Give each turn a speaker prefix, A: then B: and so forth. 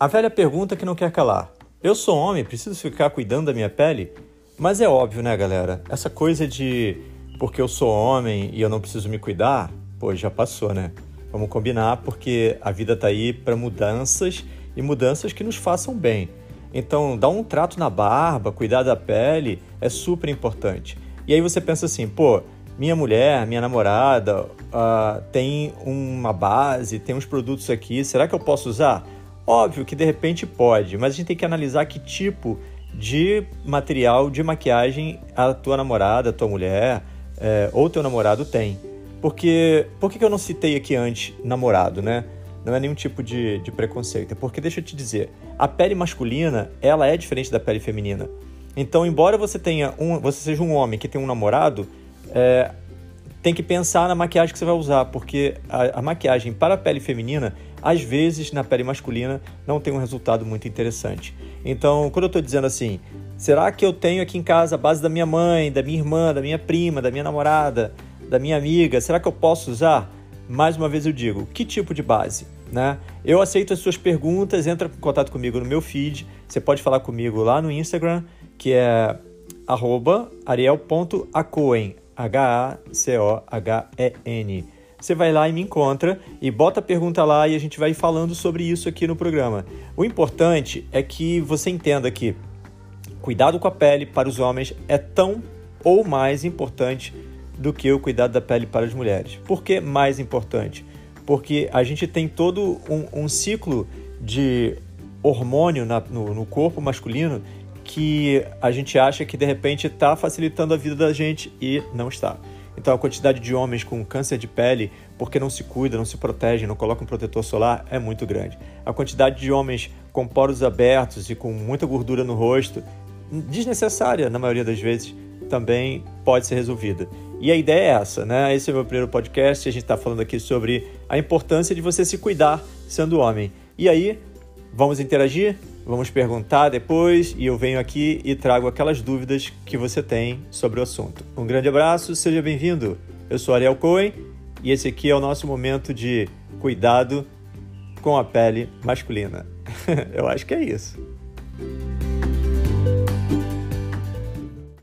A: A velha pergunta que não quer calar. Eu sou homem, preciso ficar cuidando da minha pele? Mas é óbvio, né, galera? Essa coisa de porque eu sou homem e eu não preciso me cuidar, pô, já passou, né? Vamos combinar porque a vida tá aí para mudanças e mudanças que nos façam bem. Então, dar um trato na barba, cuidar da pele é super importante. E aí você pensa assim, pô, minha mulher, minha namorada uh, tem uma base, tem uns produtos aqui, será que eu posso usar? Óbvio que de repente pode, mas a gente tem que analisar que tipo de material de maquiagem a tua namorada, a tua mulher é, ou teu namorado tem. Porque, por que eu não citei aqui antes namorado, né? Não é nenhum tipo de, de preconceito. É porque, deixa eu te dizer, a pele masculina, ela é diferente da pele feminina. Então, embora você tenha um, você seja um homem que tem um namorado, é, tem que pensar na maquiagem que você vai usar, porque a, a maquiagem para a pele feminina às vezes na pele masculina não tem um resultado muito interessante. Então, quando eu estou dizendo assim, será que eu tenho aqui em casa a base da minha mãe, da minha irmã, da minha prima, da minha namorada, da minha amiga? Será que eu posso usar? Mais uma vez eu digo, que tipo de base? Né? Eu aceito as suas perguntas, entra em contato comigo no meu feed. Você pode falar comigo lá no Instagram, que é ariel.acoen, H-A-C-O-H-E-N. Você vai lá e me encontra e bota a pergunta lá e a gente vai falando sobre isso aqui no programa. O importante é que você entenda que cuidado com a pele para os homens é tão ou mais importante do que o cuidado da pele para as mulheres. Por que mais importante? Porque a gente tem todo um, um ciclo de hormônio na, no, no corpo masculino que a gente acha que de repente está facilitando a vida da gente e não está. Então a quantidade de homens com câncer de pele, porque não se cuida, não se protege, não coloca um protetor solar, é muito grande. A quantidade de homens com poros abertos e com muita gordura no rosto, desnecessária na maioria das vezes, também pode ser resolvida. E a ideia é essa, né? Esse é o meu primeiro podcast, a gente está falando aqui sobre a importância de você se cuidar sendo homem. E aí, vamos interagir? Vamos perguntar depois e eu venho aqui e trago aquelas dúvidas que você tem sobre o assunto. Um grande abraço, seja bem-vindo. Eu sou Ariel Cohen e esse aqui é o nosso momento de cuidado com a pele masculina. eu acho que é isso.